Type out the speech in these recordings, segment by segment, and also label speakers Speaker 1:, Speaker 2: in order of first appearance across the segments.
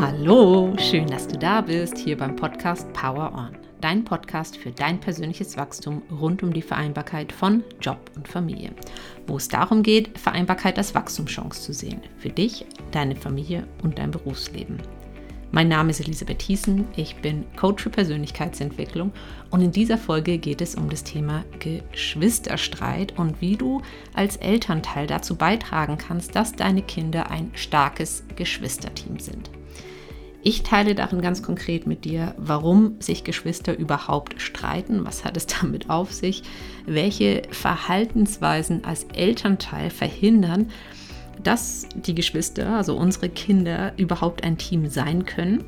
Speaker 1: Hallo, schön, dass du da bist, hier beim Podcast Power On. Dein Podcast für dein persönliches Wachstum rund um die Vereinbarkeit von Job und Familie. Wo es darum geht, Vereinbarkeit als Wachstumschance zu sehen. Für dich, deine Familie und dein Berufsleben. Mein Name ist Elisabeth Thiessen, ich bin Coach für Persönlichkeitsentwicklung und in dieser Folge geht es um das Thema Geschwisterstreit und wie du als Elternteil dazu beitragen kannst, dass deine Kinder ein starkes Geschwisterteam sind. Ich teile darin ganz konkret mit dir, warum sich Geschwister überhaupt streiten, was hat es damit auf sich, welche Verhaltensweisen als Elternteil verhindern, dass die Geschwister, also unsere Kinder, überhaupt ein Team sein können.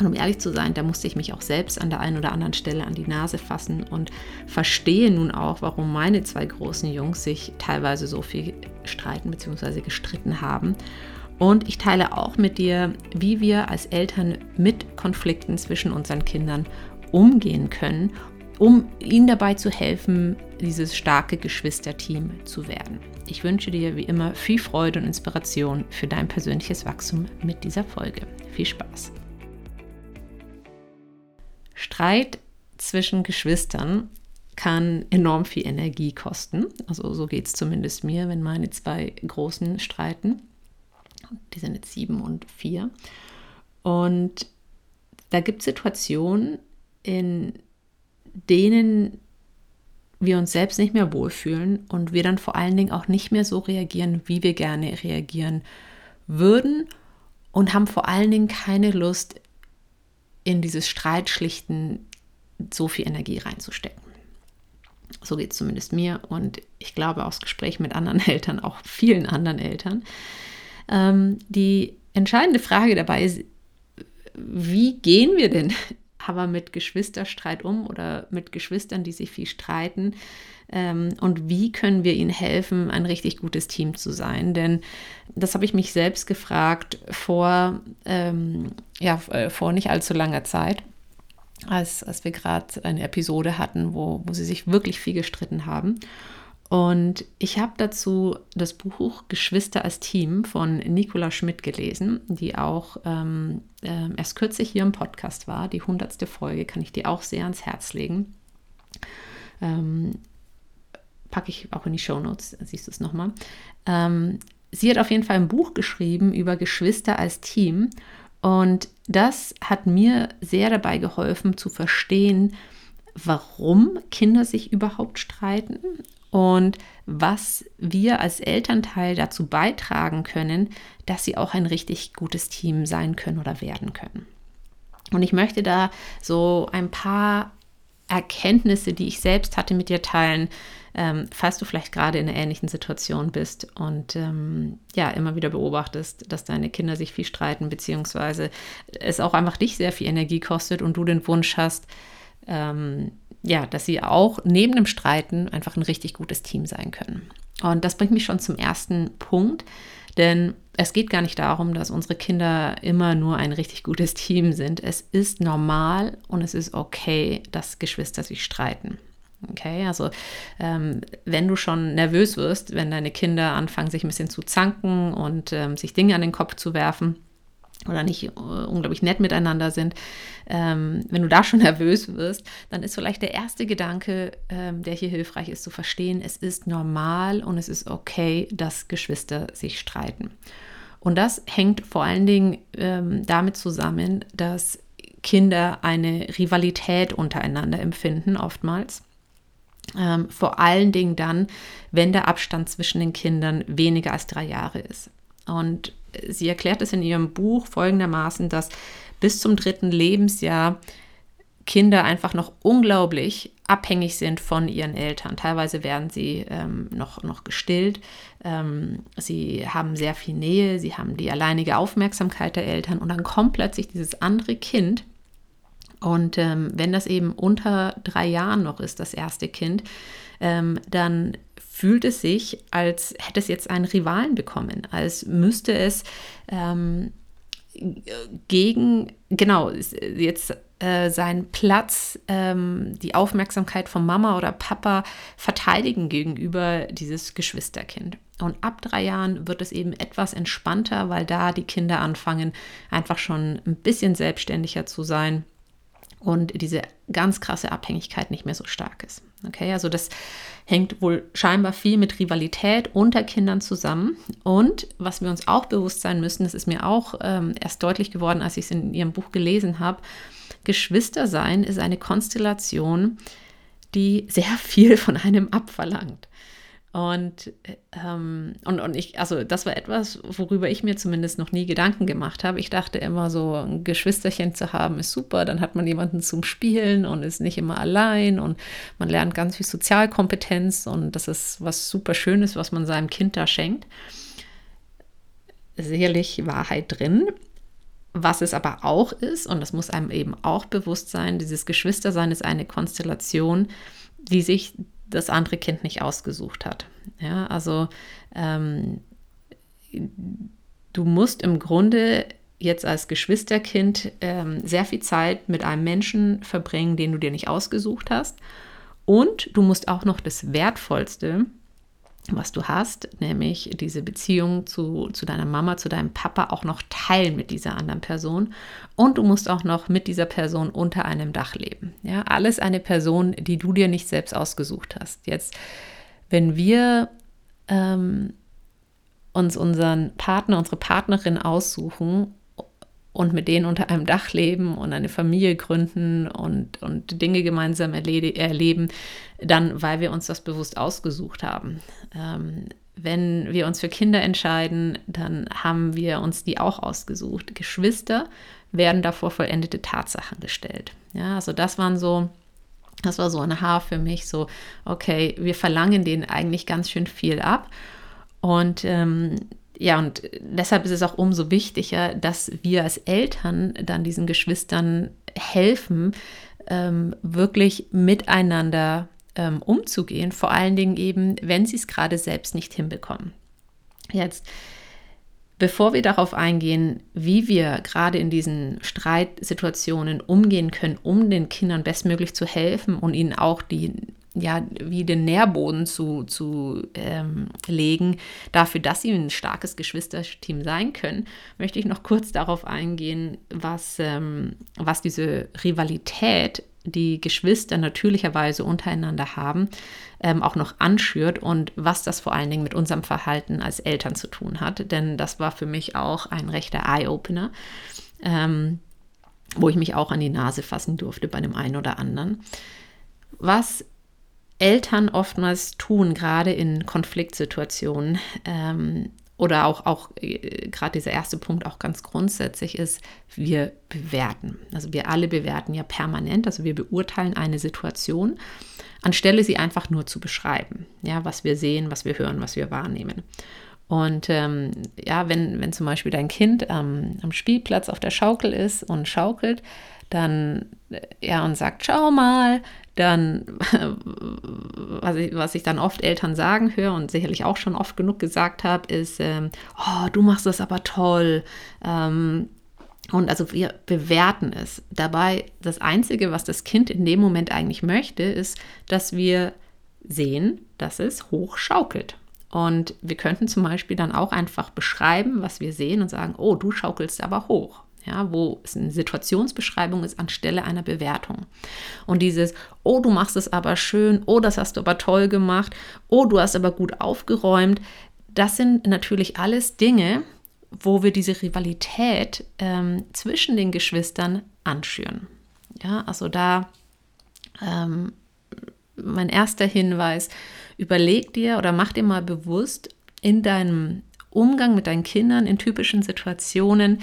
Speaker 1: Und um ehrlich zu sein, da musste ich mich auch selbst an der einen oder anderen Stelle an die Nase fassen und verstehe nun auch, warum meine zwei großen Jungs sich teilweise so viel streiten bzw. gestritten haben. Und ich teile auch mit dir, wie wir als Eltern mit Konflikten zwischen unseren Kindern umgehen können, um ihnen dabei zu helfen, dieses starke Geschwisterteam zu werden. Ich wünsche dir wie immer viel Freude und Inspiration für dein persönliches Wachstum mit dieser Folge. Viel Spaß! Streit zwischen Geschwistern kann enorm viel Energie kosten. Also so geht es zumindest mir, wenn meine zwei Großen streiten. Die sind jetzt sieben und vier. Und da gibt es Situationen, in denen wir uns selbst nicht mehr wohlfühlen und wir dann vor allen Dingen auch nicht mehr so reagieren, wie wir gerne reagieren würden und haben vor allen Dingen keine Lust, in dieses Streitschlichten so viel Energie reinzustecken. So geht es zumindest mir und ich glaube aus Gesprächen mit anderen Eltern, auch vielen anderen Eltern. Ähm, die entscheidende Frage dabei ist, wie gehen wir denn aber mit Geschwisterstreit um oder mit Geschwistern, die sich viel streiten? Ähm, und wie können wir ihnen helfen, ein richtig gutes Team zu sein? Denn das habe ich mich selbst gefragt vor, ähm, ja, äh, vor nicht allzu langer Zeit. Als, als wir gerade eine Episode hatten, wo, wo sie sich wirklich viel gestritten haben. Und ich habe dazu das Buch Geschwister als Team von Nicola Schmidt gelesen, die auch ähm, äh, erst kürzlich hier im Podcast war. Die hundertste Folge kann ich dir auch sehr ans Herz legen. Ähm, packe ich auch in die Show Notes, siehst du es nochmal. Ähm, sie hat auf jeden Fall ein Buch geschrieben über Geschwister als Team. Und das hat mir sehr dabei geholfen zu verstehen, warum Kinder sich überhaupt streiten und was wir als Elternteil dazu beitragen können, dass sie auch ein richtig gutes Team sein können oder werden können. Und ich möchte da so ein paar Erkenntnisse, die ich selbst hatte, mit dir teilen, ähm, falls du vielleicht gerade in einer ähnlichen Situation bist und ähm, ja, immer wieder beobachtest, dass deine Kinder sich viel streiten, beziehungsweise es auch einfach dich sehr viel Energie kostet und du den Wunsch hast, ähm, ja, dass sie auch neben dem Streiten einfach ein richtig gutes Team sein können. Und das bringt mich schon zum ersten Punkt, denn es geht gar nicht darum, dass unsere Kinder immer nur ein richtig gutes Team sind. Es ist normal und es ist okay, dass Geschwister sich streiten. Okay, also ähm, wenn du schon nervös wirst, wenn deine Kinder anfangen, sich ein bisschen zu zanken und ähm, sich Dinge an den Kopf zu werfen, oder nicht äh, unglaublich nett miteinander sind, ähm, wenn du da schon nervös wirst, dann ist vielleicht der erste Gedanke, ähm, der hier hilfreich ist, zu verstehen, es ist normal und es ist okay, dass Geschwister sich streiten. Und das hängt vor allen Dingen ähm, damit zusammen, dass Kinder eine Rivalität untereinander empfinden, oftmals. Ähm, vor allen Dingen dann, wenn der Abstand zwischen den Kindern weniger als drei Jahre ist. Und sie erklärt es in ihrem Buch folgendermaßen, dass bis zum dritten Lebensjahr Kinder einfach noch unglaublich abhängig sind von ihren Eltern. Teilweise werden sie ähm, noch, noch gestillt. Ähm, sie haben sehr viel Nähe, sie haben die alleinige Aufmerksamkeit der Eltern und dann kommt plötzlich dieses andere Kind. Und ähm, wenn das eben unter drei Jahren noch ist, das erste Kind, ähm, dann fühlt es sich, als hätte es jetzt einen Rivalen bekommen, als müsste es ähm, gegen, genau, jetzt äh, seinen Platz, ähm, die Aufmerksamkeit von Mama oder Papa verteidigen gegenüber dieses Geschwisterkind. Und ab drei Jahren wird es eben etwas entspannter, weil da die Kinder anfangen, einfach schon ein bisschen selbstständiger zu sein und diese ganz krasse Abhängigkeit nicht mehr so stark ist. Okay, also das hängt wohl scheinbar viel mit Rivalität unter Kindern zusammen. Und was wir uns auch bewusst sein müssen, das ist mir auch ähm, erst deutlich geworden, als ich es in Ihrem Buch gelesen habe, Geschwister sein ist eine Konstellation, die sehr viel von einem abverlangt. Und, ähm, und, und ich, also das war etwas, worüber ich mir zumindest noch nie Gedanken gemacht habe. Ich dachte immer so, ein Geschwisterchen zu haben ist super, dann hat man jemanden zum Spielen und ist nicht immer allein und man lernt ganz viel Sozialkompetenz und das ist was super Schönes, was man seinem Kind da schenkt. Sicherlich Wahrheit drin. Was es aber auch ist, und das muss einem eben auch bewusst sein, dieses Geschwistersein ist eine Konstellation, die sich das andere Kind nicht ausgesucht hat. Ja, also ähm, du musst im Grunde jetzt als Geschwisterkind ähm, sehr viel Zeit mit einem Menschen verbringen, den du dir nicht ausgesucht hast. Und du musst auch noch das Wertvollste, was du hast, nämlich diese Beziehung zu, zu deiner Mama, zu deinem Papa auch noch teilen mit dieser anderen Person. Und du musst auch noch mit dieser Person unter einem Dach leben. Ja, alles eine Person, die du dir nicht selbst ausgesucht hast. Jetzt, wenn wir ähm, uns unseren Partner, unsere Partnerin aussuchen und mit denen unter einem Dach leben und eine Familie gründen und, und Dinge gemeinsam erleben, dann weil wir uns das bewusst ausgesucht haben. Ähm, wenn wir uns für Kinder entscheiden, dann haben wir uns die auch ausgesucht. Geschwister werden davor vollendete Tatsachen gestellt. Ja, also das waren so, das war so ein Haar für mich, so, okay, wir verlangen denen eigentlich ganz schön viel ab. Und ähm, ja, und deshalb ist es auch umso wichtiger, dass wir als Eltern dann diesen Geschwistern helfen, ähm, wirklich miteinander ähm, umzugehen, vor allen Dingen eben, wenn sie es gerade selbst nicht hinbekommen. Jetzt, bevor wir darauf eingehen, wie wir gerade in diesen Streitsituationen umgehen können, um den Kindern bestmöglich zu helfen und ihnen auch die ja, wie den Nährboden zu, zu ähm, legen, dafür, dass sie ein starkes Geschwisterteam sein können, möchte ich noch kurz darauf eingehen, was, ähm, was diese Rivalität, die Geschwister natürlicherweise untereinander haben, ähm, auch noch anschürt und was das vor allen Dingen mit unserem Verhalten als Eltern zu tun hat. Denn das war für mich auch ein rechter Eye-Opener, ähm, wo ich mich auch an die Nase fassen durfte bei dem einen oder anderen. Was Eltern oftmals tun, gerade in Konfliktsituationen, ähm, oder auch, auch äh, gerade dieser erste Punkt auch ganz grundsätzlich ist, wir bewerten. Also wir alle bewerten ja permanent, also wir beurteilen eine Situation, anstelle sie einfach nur zu beschreiben, ja, was wir sehen, was wir hören, was wir wahrnehmen. Und ähm, ja, wenn, wenn zum Beispiel dein Kind ähm, am Spielplatz auf der Schaukel ist und schaukelt, dann äh, ja und sagt, schau mal, dann, was ich, was ich dann oft Eltern sagen höre und sicherlich auch schon oft genug gesagt habe, ist, ähm, oh, du machst das aber toll. Ähm, und also wir bewerten es. Dabei, das Einzige, was das Kind in dem Moment eigentlich möchte, ist, dass wir sehen, dass es hoch schaukelt. Und wir könnten zum Beispiel dann auch einfach beschreiben, was wir sehen und sagen, oh, du schaukelst aber hoch ja, wo es eine Situationsbeschreibung ist anstelle einer Bewertung. Und dieses, oh, du machst es aber schön, oh, das hast du aber toll gemacht, oh, du hast aber gut aufgeräumt, das sind natürlich alles Dinge, wo wir diese Rivalität ähm, zwischen den Geschwistern anschüren. Ja, also da ähm, mein erster Hinweis, überleg dir oder mach dir mal bewusst in deinem Umgang mit deinen Kindern in typischen Situationen,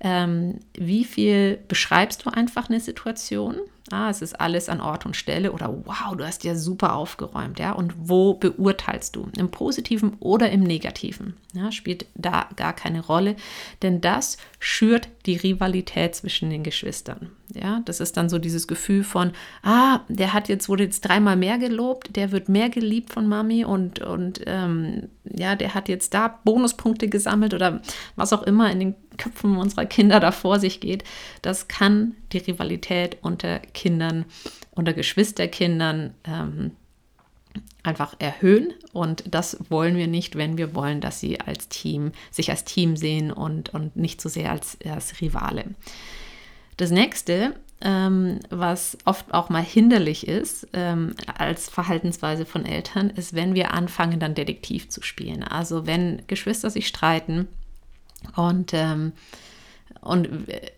Speaker 1: ähm, wie viel beschreibst du einfach eine Situation? Ah, es ist alles an Ort und Stelle oder wow, du hast ja super aufgeräumt, ja. Und wo beurteilst du? Im Positiven oder im Negativen? Ja, spielt da gar keine Rolle, denn das schürt die Rivalität zwischen den Geschwistern. Ja, das ist dann so dieses Gefühl von, ah, der hat jetzt, wurde jetzt dreimal mehr gelobt, der wird mehr geliebt von Mami und, und ähm, ja, der hat jetzt da Bonuspunkte gesammelt oder was auch immer in den Köpfen unserer Kinder da vor sich geht. Das kann die Rivalität unter Kindern, unter Geschwisterkindern ähm, einfach erhöhen. Und das wollen wir nicht, wenn wir wollen, dass sie als Team, sich als Team sehen und, und nicht so sehr als, als Rivale. Das nächste, ähm, was oft auch mal hinderlich ist ähm, als Verhaltensweise von Eltern, ist, wenn wir anfangen, dann Detektiv zu spielen. Also wenn Geschwister sich streiten und ähm, und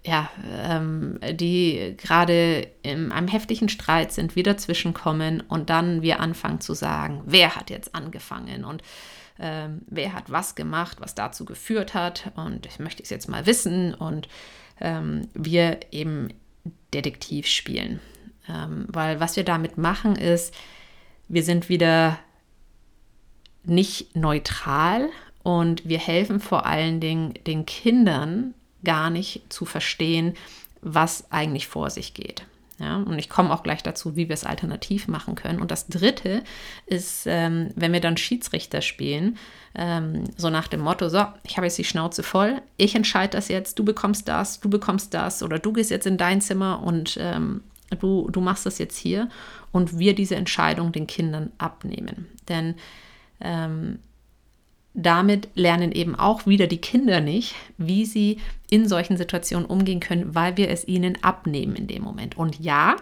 Speaker 1: ja, ähm, die gerade in einem heftigen Streit sind, wieder zwischenkommen und dann wir anfangen zu sagen, wer hat jetzt angefangen und ähm, wer hat was gemacht, was dazu geführt hat und ich möchte es jetzt mal wissen und ähm, wir eben Detektiv spielen. Ähm, weil was wir damit machen ist, wir sind wieder nicht neutral und wir helfen vor allen Dingen den Kindern gar nicht zu verstehen, was eigentlich vor sich geht. Ja, und ich komme auch gleich dazu, wie wir es alternativ machen können. Und das Dritte ist, ähm, wenn wir dann Schiedsrichter spielen, ähm, so nach dem Motto, so, ich habe jetzt die Schnauze voll, ich entscheide das jetzt, du bekommst das, du bekommst das oder du gehst jetzt in dein Zimmer und ähm, du, du machst das jetzt hier und wir diese Entscheidung den Kindern abnehmen. Denn ähm, damit lernen eben auch wieder die Kinder nicht, wie sie in solchen Situationen umgehen können, weil wir es ihnen abnehmen in dem Moment. Und ja,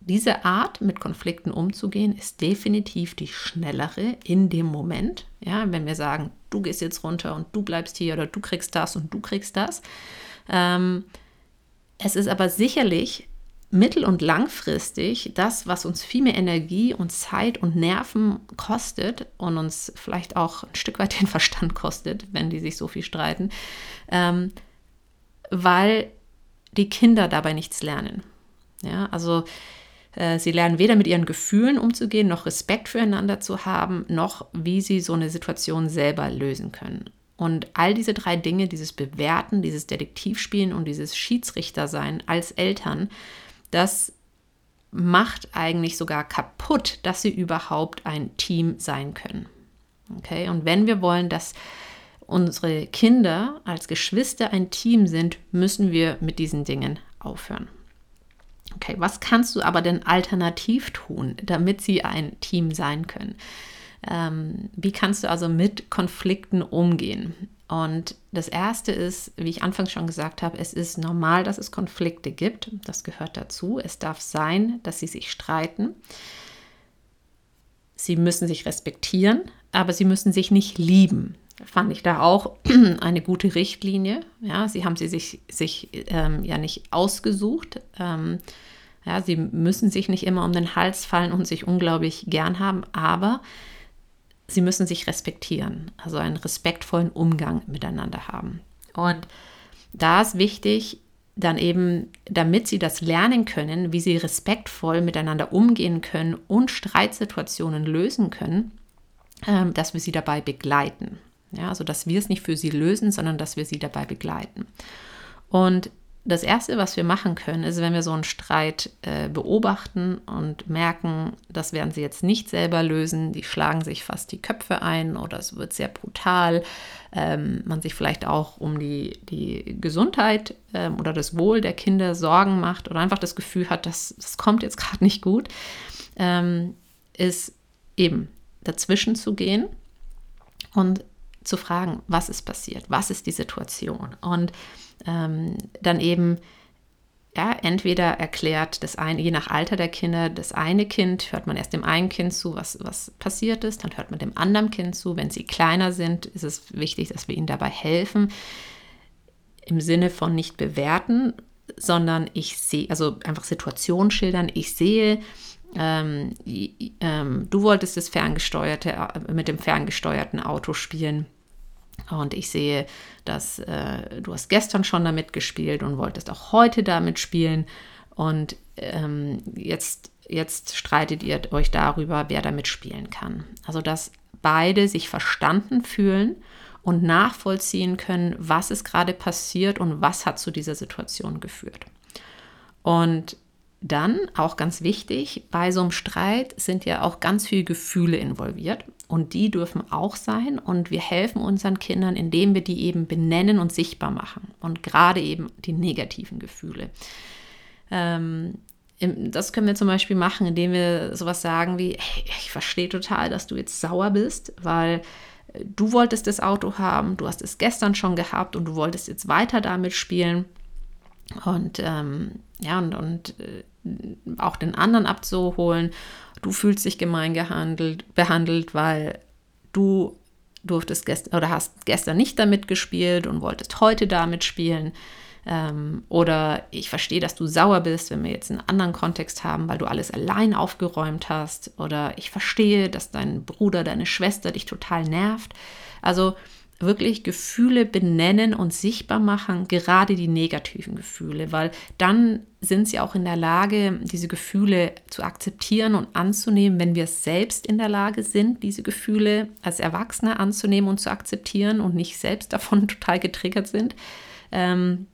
Speaker 1: diese Art, mit Konflikten umzugehen, ist definitiv die schnellere in dem Moment. Ja, wenn wir sagen, du gehst jetzt runter und du bleibst hier oder du kriegst das und du kriegst das. Ähm, es ist aber sicherlich mittel- und langfristig das, was uns viel mehr Energie und Zeit und Nerven kostet und uns vielleicht auch ein Stück weit den Verstand kostet, wenn die sich so viel streiten, ähm, weil die Kinder dabei nichts lernen. Ja, also äh, sie lernen weder mit ihren Gefühlen umzugehen, noch Respekt füreinander zu haben, noch wie sie so eine Situation selber lösen können. Und all diese drei Dinge, dieses Bewerten, dieses Detektivspielen und dieses Schiedsrichtersein als Eltern, das macht eigentlich sogar kaputt, dass sie überhaupt ein Team sein können. Okay, und wenn wir wollen, dass unsere Kinder als Geschwister ein Team sind, müssen wir mit diesen Dingen aufhören. Okay, was kannst du aber denn alternativ tun, damit sie ein Team sein können? Ähm, wie kannst du also mit Konflikten umgehen? Und das Erste ist, wie ich anfangs schon gesagt habe, es ist normal, dass es Konflikte gibt. Das gehört dazu. Es darf sein, dass sie sich streiten. Sie müssen sich respektieren, aber sie müssen sich nicht lieben. Fand ich da auch eine gute Richtlinie. Ja, sie haben sie sich, sich ähm, ja nicht ausgesucht. Ähm, ja, sie müssen sich nicht immer um den Hals fallen und sich unglaublich gern haben, aber sie müssen sich respektieren, also einen respektvollen Umgang miteinander haben. Und da ist wichtig, dann eben, damit sie das lernen können, wie sie respektvoll miteinander umgehen können und Streitsituationen lösen können, ähm, dass wir sie dabei begleiten. Ja, also dass wir es nicht für sie lösen, sondern dass wir sie dabei begleiten. Und das Erste, was wir machen können, ist, wenn wir so einen Streit äh, beobachten und merken, das werden sie jetzt nicht selber lösen, die schlagen sich fast die Köpfe ein oder es wird sehr brutal, ähm, man sich vielleicht auch um die, die Gesundheit ähm, oder das Wohl der Kinder Sorgen macht oder einfach das Gefühl hat, dass das kommt jetzt gerade nicht gut, ähm, ist eben dazwischen zu gehen und zu fragen, was ist passiert, was ist die Situation? Und ähm, dann eben ja, entweder erklärt das eine, je nach Alter der Kinder, das eine Kind, hört man erst dem einen Kind zu, was, was passiert ist, dann hört man dem anderen Kind zu. Wenn sie kleiner sind, ist es wichtig, dass wir ihnen dabei helfen. Im Sinne von nicht bewerten, sondern ich sehe, also einfach Situationen schildern. Ich sehe, ähm, ähm, du wolltest das ferngesteuerte, äh, mit dem ferngesteuerten Auto spielen und ich sehe, dass äh, du hast gestern schon damit gespielt und wolltest auch heute damit spielen. Und ähm, jetzt, jetzt streitet ihr euch darüber, wer damit spielen kann. Also dass beide sich verstanden fühlen und nachvollziehen können, was ist gerade passiert und was hat zu dieser Situation geführt. Und dann, auch ganz wichtig, bei so einem Streit sind ja auch ganz viele Gefühle involviert und die dürfen auch sein und wir helfen unseren Kindern, indem wir die eben benennen und sichtbar machen und gerade eben die negativen Gefühle. Ähm, das können wir zum Beispiel machen, indem wir sowas sagen wie, hey, ich verstehe total, dass du jetzt sauer bist, weil äh, du wolltest das Auto haben, du hast es gestern schon gehabt und du wolltest jetzt weiter damit spielen. Und ähm, ja, und, und äh, auch den anderen abzuholen. Du fühlst dich gemein gehandelt, behandelt, weil du durftest gestern oder hast gestern nicht damit gespielt und wolltest heute damit spielen. Ähm, oder ich verstehe, dass du sauer bist, wenn wir jetzt einen anderen Kontext haben, weil du alles allein aufgeräumt hast. Oder ich verstehe, dass dein Bruder, deine Schwester dich total nervt. Also wirklich Gefühle benennen und sichtbar machen, gerade die negativen Gefühle, weil dann sind sie auch in der Lage, diese Gefühle zu akzeptieren und anzunehmen, wenn wir selbst in der Lage sind, diese Gefühle als Erwachsene anzunehmen und zu akzeptieren und nicht selbst davon total getriggert sind. Ähm,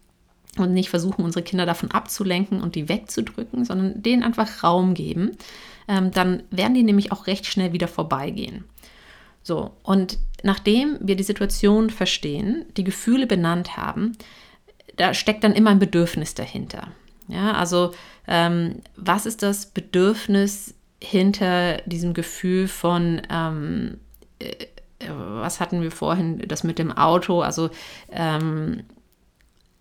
Speaker 1: und nicht versuchen, unsere Kinder davon abzulenken und die wegzudrücken, sondern denen einfach Raum geben, ähm, dann werden die nämlich auch recht schnell wieder vorbeigehen. So, und nachdem wir die Situation verstehen, die Gefühle benannt haben, da steckt dann immer ein Bedürfnis dahinter. Ja, also ähm, was ist das Bedürfnis hinter diesem Gefühl von, ähm, äh, was hatten wir vorhin, das mit dem Auto, also ähm,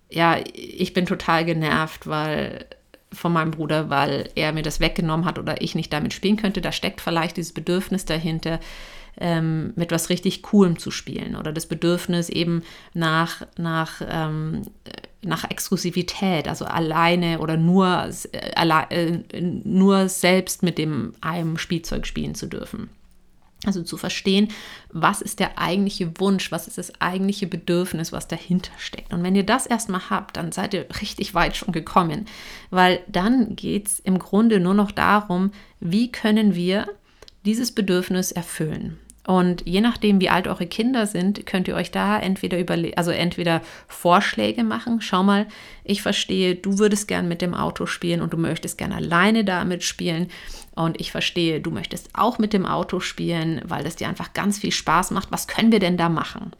Speaker 1: ja, ich bin total genervt, weil von meinem Bruder, weil er mir das weggenommen hat oder ich nicht damit spielen könnte. Da steckt vielleicht dieses Bedürfnis dahinter, ähm, mit was richtig Coolem zu spielen oder das Bedürfnis eben nach, nach, ähm, nach Exklusivität, also alleine oder nur, äh, äh, nur selbst mit dem einem Spielzeug spielen zu dürfen. Also zu verstehen, was ist der eigentliche Wunsch, was ist das eigentliche Bedürfnis, was dahinter steckt. Und wenn ihr das erstmal habt, dann seid ihr richtig weit schon gekommen, weil dann geht es im Grunde nur noch darum, wie können wir dieses Bedürfnis erfüllen. Und je nachdem, wie alt eure Kinder sind, könnt ihr euch da entweder überle also entweder Vorschläge machen. Schau mal, ich verstehe, du würdest gern mit dem Auto spielen und du möchtest gern alleine damit spielen. Und ich verstehe, du möchtest auch mit dem Auto spielen, weil das dir einfach ganz viel Spaß macht. Was können wir denn da machen?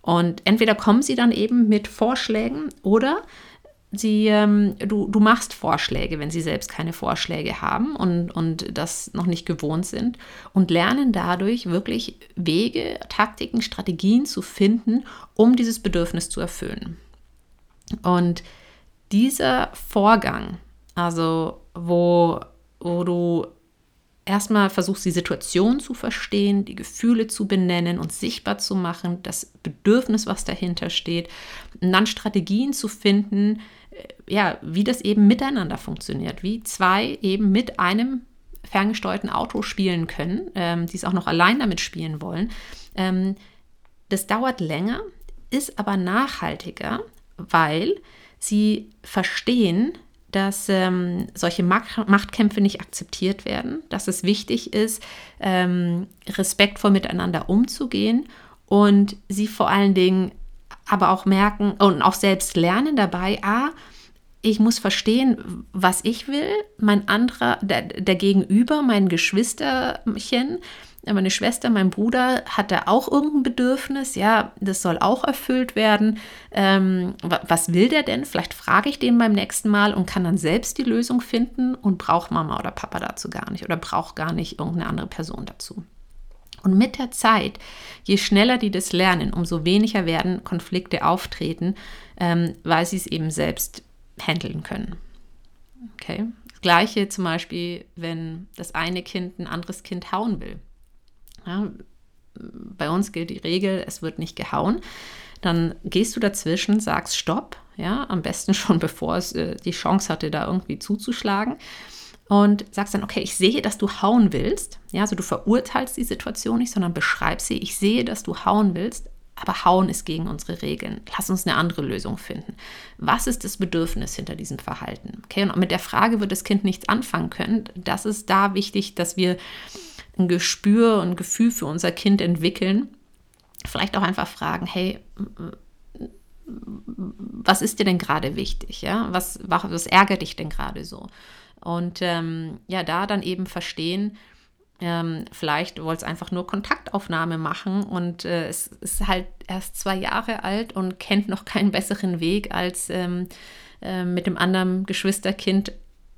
Speaker 1: Und entweder kommen sie dann eben mit Vorschlägen oder sie, ähm, du, du machst Vorschläge, wenn sie selbst keine Vorschläge haben und, und das noch nicht gewohnt sind und lernen dadurch wirklich Wege, Taktiken, Strategien zu finden, um dieses Bedürfnis zu erfüllen. Und dieser Vorgang, also wo, wo du erstmal versuchst, die Situation zu verstehen, die Gefühle zu benennen und sichtbar zu machen, das Bedürfnis, was dahinter steht, und dann Strategien zu finden, äh, ja, wie das eben miteinander funktioniert, wie zwei eben mit einem ferngesteuerten Auto spielen können, ähm, die es auch noch allein damit spielen wollen. Ähm, das dauert länger, ist aber nachhaltiger, weil sie verstehen, dass ähm, solche Machtkämpfe nicht akzeptiert werden, dass es wichtig ist, ähm, respektvoll miteinander umzugehen und sie vor allen Dingen aber auch merken und auch selbst lernen dabei, ah, ich muss verstehen, was ich will, mein anderer, der, der Gegenüber, mein Geschwisterchen, meine Schwester, mein Bruder hat da auch irgendein Bedürfnis, ja, das soll auch erfüllt werden. Ähm, was will der denn? Vielleicht frage ich den beim nächsten Mal und kann dann selbst die Lösung finden und braucht Mama oder Papa dazu gar nicht oder braucht gar nicht irgendeine andere Person dazu. Und mit der Zeit, je schneller die das lernen, umso weniger werden Konflikte auftreten, ähm, weil sie es eben selbst handeln können. Okay. Das Gleiche zum Beispiel, wenn das eine Kind ein anderes Kind hauen will. Ja, bei uns gilt die Regel, es wird nicht gehauen. Dann gehst du dazwischen, sagst Stopp, ja, am besten schon bevor es äh, die Chance hatte, da irgendwie zuzuschlagen und sagst dann, okay, ich sehe, dass du hauen willst. Ja, also du verurteilst die Situation nicht, sondern beschreibst sie. Ich sehe, dass du hauen willst, aber hauen ist gegen unsere Regeln. Lass uns eine andere Lösung finden. Was ist das Bedürfnis hinter diesem Verhalten? Okay, und mit der Frage wird das Kind nichts anfangen können. Das ist da wichtig, dass wir ein Gespür und Gefühl für unser Kind entwickeln. Vielleicht auch einfach fragen, hey, was ist dir denn gerade wichtig? Ja? Was, was ärgert dich denn gerade so? Und ähm, ja, da dann eben verstehen, ähm, vielleicht wollt es einfach nur Kontaktaufnahme machen und äh, es ist halt erst zwei Jahre alt und kennt noch keinen besseren Weg, als ähm, äh, mit dem anderen Geschwisterkind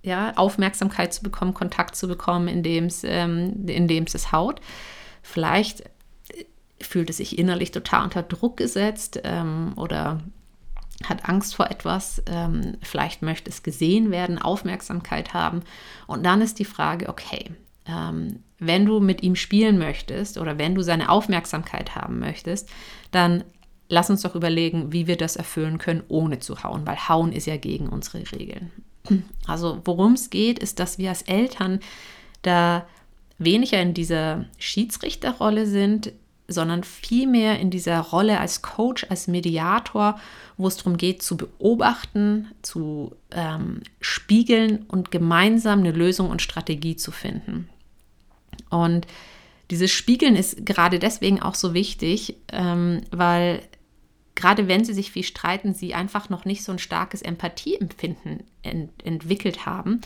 Speaker 1: ja, Aufmerksamkeit zu bekommen, Kontakt zu bekommen, indem es ähm, es haut. Vielleicht äh, fühlt es sich innerlich total unter Druck gesetzt ähm, oder hat Angst vor etwas, ähm, vielleicht möchte es gesehen werden, Aufmerksamkeit haben. Und dann ist die Frage, okay, ähm, wenn du mit ihm spielen möchtest oder wenn du seine Aufmerksamkeit haben möchtest, dann lass uns doch überlegen, wie wir das erfüllen können, ohne zu hauen, weil hauen ist ja gegen unsere Regeln. Also worum es geht, ist, dass wir als Eltern da weniger in dieser Schiedsrichterrolle sind, sondern vielmehr in dieser Rolle als Coach, als Mediator, wo es darum geht, zu beobachten, zu ähm, spiegeln und gemeinsam eine Lösung und Strategie zu finden. Und dieses Spiegeln ist gerade deswegen auch so wichtig, ähm, weil gerade wenn sie sich viel streiten, sie einfach noch nicht so ein starkes Empathieempfinden ent entwickelt haben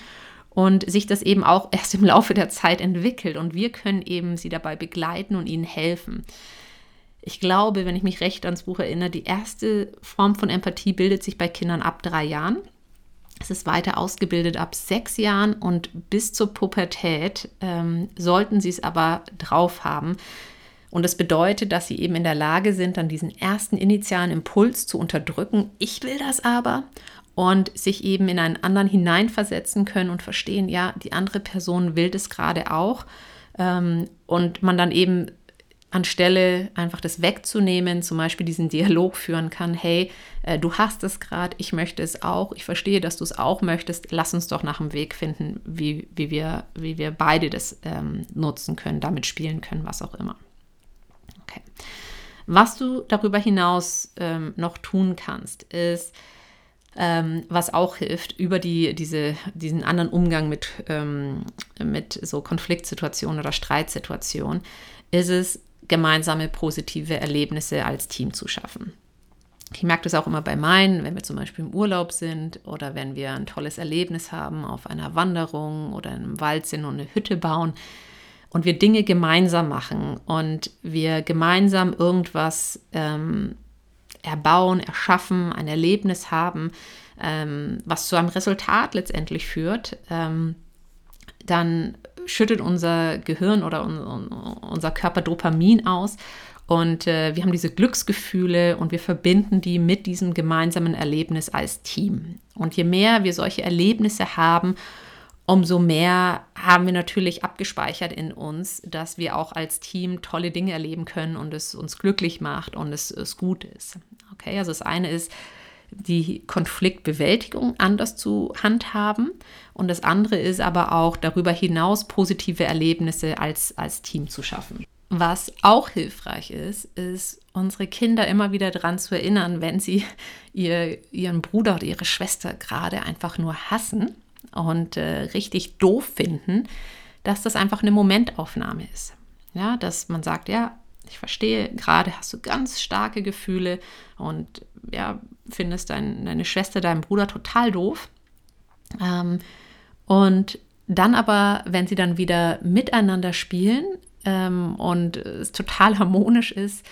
Speaker 1: und sich das eben auch erst im Laufe der Zeit entwickelt. Und wir können eben sie dabei begleiten und ihnen helfen. Ich glaube, wenn ich mich recht ans Buch erinnere, die erste Form von Empathie bildet sich bei Kindern ab drei Jahren. Es ist weiter ausgebildet ab sechs Jahren und bis zur Pubertät ähm, sollten sie es aber drauf haben. Und das bedeutet, dass sie eben in der Lage sind, dann diesen ersten initialen Impuls zu unterdrücken. Ich will das aber und sich eben in einen anderen hineinversetzen können und verstehen, ja, die andere Person will das gerade auch. Ähm, und man dann eben anstelle einfach das wegzunehmen, zum Beispiel diesen Dialog führen kann, hey, äh, du hast es gerade, ich möchte es auch, ich verstehe, dass du es auch möchtest, lass uns doch nach einem Weg finden, wie, wie, wir, wie wir beide das ähm, nutzen können, damit spielen können, was auch immer. Was du darüber hinaus ähm, noch tun kannst, ist, ähm, was auch hilft, über die, diese, diesen anderen Umgang mit, ähm, mit so Konfliktsituationen oder Streitsituationen, ist es, gemeinsame positive Erlebnisse als Team zu schaffen. Ich merke das auch immer bei meinen, wenn wir zum Beispiel im Urlaub sind oder wenn wir ein tolles Erlebnis haben auf einer Wanderung oder im Wald sind und eine Hütte bauen und wir Dinge gemeinsam machen und wir gemeinsam irgendwas ähm, erbauen, erschaffen, ein Erlebnis haben, ähm, was zu einem Resultat letztendlich führt, ähm, dann schüttet unser Gehirn oder un, un, unser Körper Dopamin aus und äh, wir haben diese Glücksgefühle und wir verbinden die mit diesem gemeinsamen Erlebnis als Team. Und je mehr wir solche Erlebnisse haben, umso mehr haben wir natürlich abgespeichert in uns, dass wir auch als Team tolle Dinge erleben können und es uns glücklich macht und es, es gut ist. Okay, also das eine ist, die Konfliktbewältigung anders zu handhaben und das andere ist aber auch darüber hinaus positive Erlebnisse als, als Team zu schaffen. Was auch hilfreich ist, ist, unsere Kinder immer wieder daran zu erinnern, wenn sie ihr, ihren Bruder oder ihre Schwester gerade einfach nur hassen und äh, richtig doof finden, dass das einfach eine Momentaufnahme ist. Ja, dass man sagt, ja, ich verstehe, gerade hast du ganz starke Gefühle und ja, findest dein, deine Schwester, deinen Bruder total doof. Ähm, und dann aber, wenn sie dann wieder miteinander spielen ähm, und es total harmonisch ist,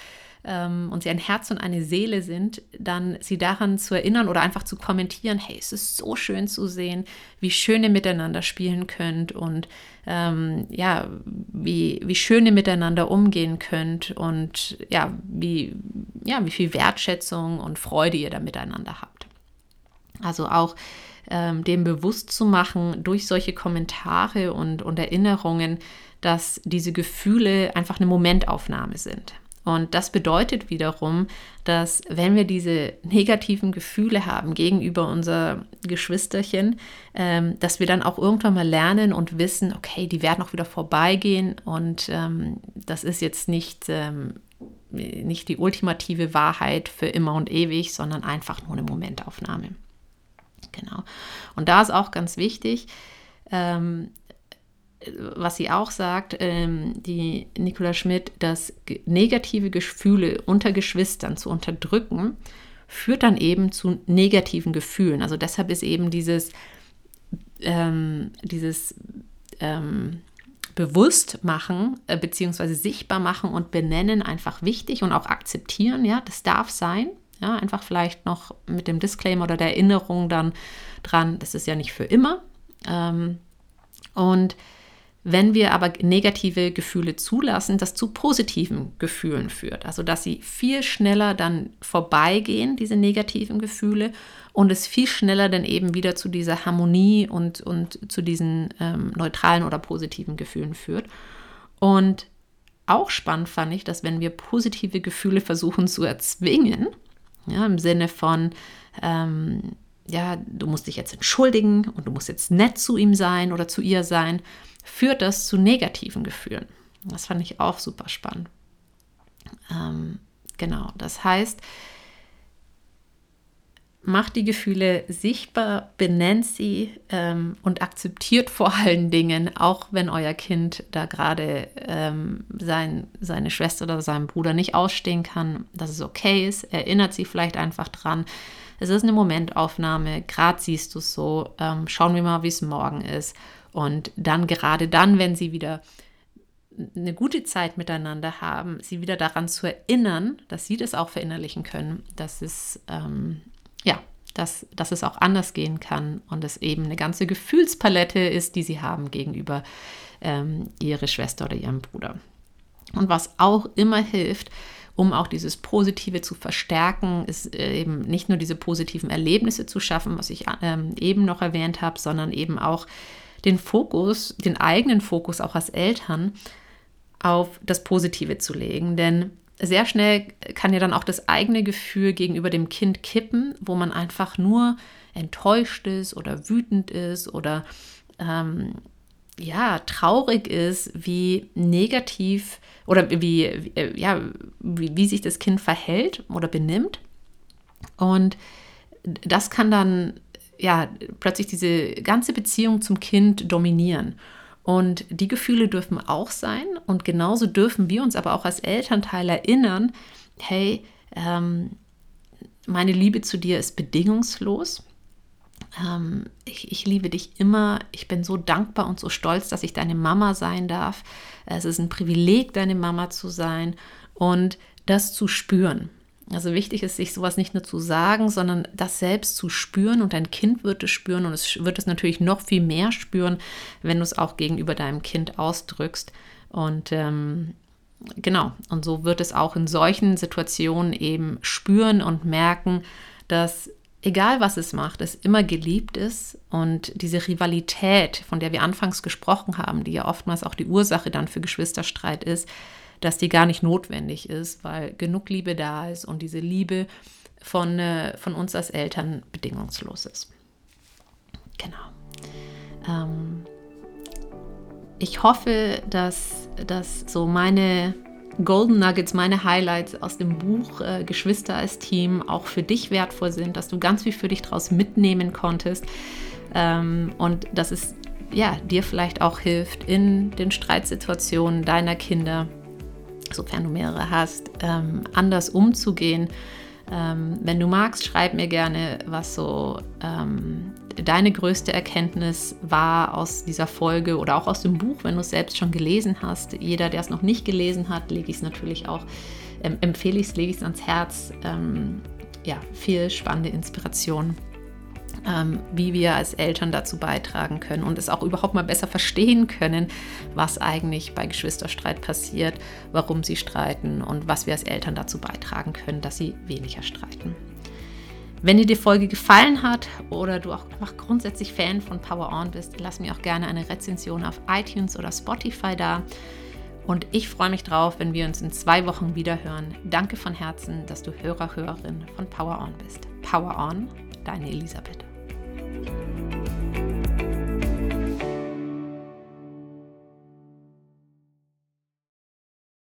Speaker 1: ähm, und sie ein Herz und eine Seele sind, dann sie daran zu erinnern oder einfach zu kommentieren, hey, es ist so schön zu sehen, wie schön ihr miteinander spielen könnt und ähm, ja, wie, wie schön ihr miteinander umgehen könnt und ja, wie, ja, wie viel Wertschätzung und Freude ihr da miteinander habt. Also auch ähm, dem bewusst zu machen durch solche Kommentare und, und Erinnerungen, dass diese Gefühle einfach eine Momentaufnahme sind. Und das bedeutet wiederum, dass wenn wir diese negativen Gefühle haben gegenüber unser Geschwisterchen, ähm, dass wir dann auch irgendwann mal lernen und wissen, okay, die werden auch wieder vorbeigehen und ähm, das ist jetzt nicht, ähm, nicht die ultimative Wahrheit für immer und ewig, sondern einfach nur eine Momentaufnahme. Genau. Und da ist auch ganz wichtig, ähm, was sie auch sagt, ähm, die Nicola Schmidt, dass negative Gefühle unter Geschwistern zu unterdrücken, führt dann eben zu negativen Gefühlen. Also deshalb ist eben dieses, ähm, dieses ähm, Bewusstmachen äh, beziehungsweise sichtbar machen und benennen einfach wichtig und auch akzeptieren. Ja, das darf sein. Ja, einfach vielleicht noch mit dem Disclaimer oder der Erinnerung dann dran, das ist ja nicht für immer, Ähm, und wenn wir aber negative Gefühle zulassen, das zu positiven Gefühlen führt. Also dass sie viel schneller dann vorbeigehen, diese negativen Gefühle, und es viel schneller dann eben wieder zu dieser Harmonie und, und zu diesen ähm, neutralen oder positiven Gefühlen führt. Und auch spannend fand ich, dass wenn wir positive Gefühle versuchen zu erzwingen, ja, im Sinne von, ähm, ja, du musst dich jetzt entschuldigen und du musst jetzt nett zu ihm sein oder zu ihr sein, führt das zu negativen Gefühlen. Das fand ich auch super spannend. Ähm, genau, das heißt, macht die Gefühle sichtbar, benennt sie ähm, und akzeptiert vor allen Dingen, auch wenn euer Kind da gerade ähm, sein, seine Schwester oder seinen Bruder nicht ausstehen kann, dass es okay ist, erinnert sie vielleicht einfach dran. Es ist eine Momentaufnahme, gerade siehst du es so, ähm, schauen wir mal, wie es morgen ist und dann gerade dann, wenn sie wieder eine gute Zeit miteinander haben, sie wieder daran zu erinnern, dass sie das auch verinnerlichen können, dass es, ähm, ja, dass, dass es auch anders gehen kann und es eben eine ganze Gefühlspalette ist, die sie haben gegenüber ähm, ihre Schwester oder ihrem Bruder. Und was auch immer hilft, um auch dieses Positive zu verstärken, ist äh, eben nicht nur diese positiven Erlebnisse zu schaffen, was ich ähm, eben noch erwähnt habe, sondern eben auch den Fokus, den eigenen Fokus auch als Eltern auf das Positive zu legen. Denn sehr schnell kann ja dann auch das eigene Gefühl gegenüber dem Kind kippen, wo man einfach nur enttäuscht ist oder wütend ist oder ähm, ja, traurig ist, wie negativ oder wie, äh, ja, wie, wie sich das Kind verhält oder benimmt. Und das kann dann ja, plötzlich diese ganze Beziehung zum Kind dominieren. Und die Gefühle dürfen auch sein und genauso dürfen wir uns aber auch als Elternteil erinnern, hey, ähm, meine Liebe zu dir ist bedingungslos. Ähm, ich, ich, liebe dich immer. Ich bin so dankbar und so stolz, dass ich deine Mama sein darf. Es ist ein Privileg, deine Mama zu sein und das zu spüren. Also wichtig ist, sich sowas nicht nur zu sagen, sondern das selbst zu spüren und dein Kind wird es spüren und es wird es natürlich noch viel mehr spüren, wenn du es auch gegenüber deinem Kind ausdrückst. Und ähm, genau, und so wird es auch in solchen Situationen eben spüren und merken, dass egal was es macht, es immer geliebt ist und diese Rivalität, von der wir anfangs gesprochen haben, die ja oftmals auch die Ursache dann für Geschwisterstreit ist, dass die gar nicht notwendig ist, weil genug Liebe da ist und diese Liebe von, äh, von uns als Eltern bedingungslos ist. Genau. Ähm, ich hoffe, dass, dass so meine Golden Nuggets, meine Highlights aus dem Buch äh, Geschwister als Team auch für dich wertvoll sind, dass du ganz viel für dich daraus mitnehmen konntest ähm, und dass es ja, dir vielleicht auch hilft in den Streitsituationen deiner Kinder sofern du mehrere hast, ähm, anders umzugehen. Ähm, wenn du magst, schreib mir gerne, was so ähm, deine größte Erkenntnis war aus dieser Folge oder auch aus dem Buch, wenn du es selbst schon gelesen hast. Jeder, der es noch nicht gelesen hat, lege ich es natürlich auch, ähm, empfehle ich es, lege ich es ans Herz. Ähm, ja, viel spannende Inspiration wie wir als Eltern dazu beitragen können und es auch überhaupt mal besser verstehen können, was eigentlich bei Geschwisterstreit passiert, warum sie streiten und was wir als Eltern dazu beitragen können, dass sie weniger streiten. Wenn dir die Folge gefallen hat oder du auch grundsätzlich Fan von Power On bist, lass mir auch gerne eine Rezension auf iTunes oder Spotify da. Und ich freue mich drauf, wenn wir uns in zwei Wochen wieder hören. Danke von Herzen, dass du Hörer, Hörerin von Power On bist. Power On, Deine Elisabeth.